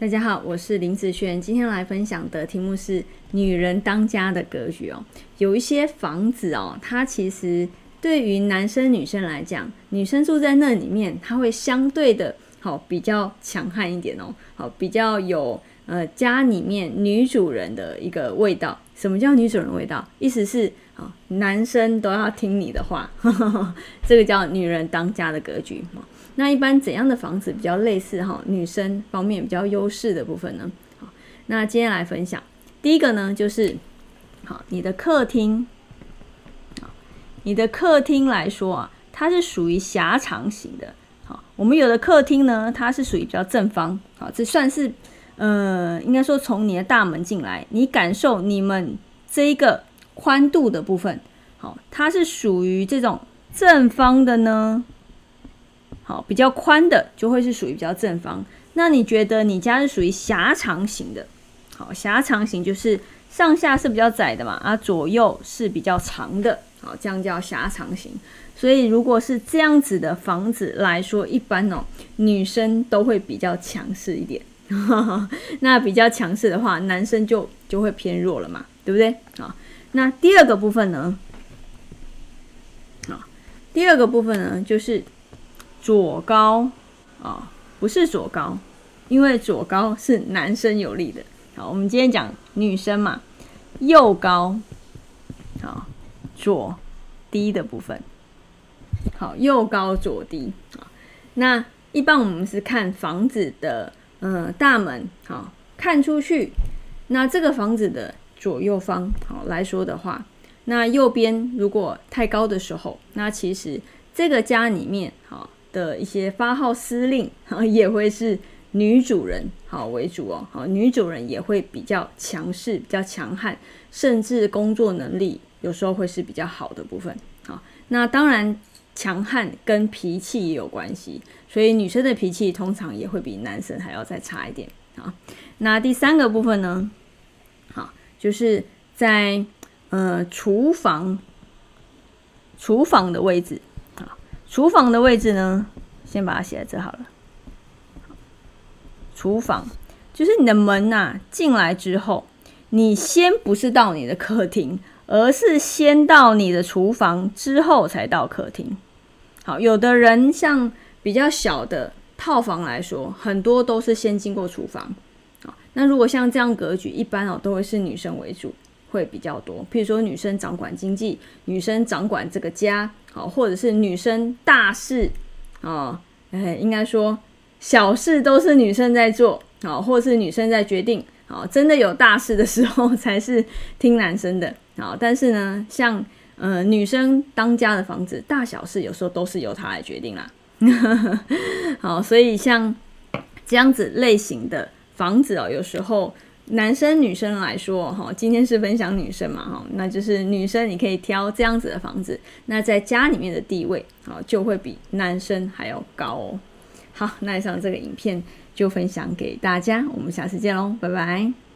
大家好，我是林子轩，今天来分享的题目是女人当家的格局哦。有一些房子哦，它其实对于男生女生来讲，女生住在那里面，它会相对的好比较强悍一点哦，好比较有呃家里面女主人的一个味道。什么叫女主人味道？意思是啊，男生都要听你的话，这个叫女人当家的格局那一般怎样的房子比较类似哈？女生方面比较优势的部分呢？好，那今天来分享第一个呢，就是好，你的客厅，你的客厅来说啊，它是属于狭长型的。好，我们有的客厅呢，它是属于比较正方。好，这算是呃，应该说从你的大门进来，你感受你们这一个宽度的部分，好，它是属于这种正方的呢。好，比较宽的就会是属于比较正方。那你觉得你家是属于狭长型的？好，狭长型就是上下是比较窄的嘛，啊，左右是比较长的。好，这样叫狭长型。所以如果是这样子的房子来说，一般哦，女生都会比较强势一点。那比较强势的话，男生就就会偏弱了嘛，对不对？好，那第二个部分呢？好，第二个部分呢，就是。左高啊，不是左高，因为左高是男生有利的。好，我们今天讲女生嘛，右高，好，左低的部分。好，右高左低啊。那一般我们是看房子的，嗯，大门，好，看出去，那这个房子的左右方，好来说的话，那右边如果太高的时候，那其实这个家里面，好。的一些发号司令，好 也会是女主人好为主哦，好女主人也会比较强势、比较强悍，甚至工作能力有时候会是比较好的部分。好，那当然强悍跟脾气也有关系，所以女生的脾气通常也会比男生还要再差一点。好，那第三个部分呢？好，就是在呃厨房厨房的位置。厨房的位置呢，先把它写在这好了。厨房就是你的门呐，进来之后，你先不是到你的客厅，而是先到你的厨房，之后才到客厅。好，有的人像比较小的套房来说，很多都是先经过厨房。那如果像这样格局，一般哦都会是女生为主。会比较多，譬如说女生掌管经济，女生掌管这个家，好，或者是女生大事，啊，哎，应该说小事都是女生在做，好，或是女生在决定，好，真的有大事的时候 才是听男生的，好，但是呢，像呃女生当家的房子，大小事有时候都是由她来决定啦，好，所以像这样子类型的房子哦，有时候。男生女生来说，哈，今天是分享女生嘛，哈，那就是女生你可以挑这样子的房子，那在家里面的地位，好，就会比男生还要高哦。好，那以上这个影片就分享给大家，我们下次见喽，拜拜。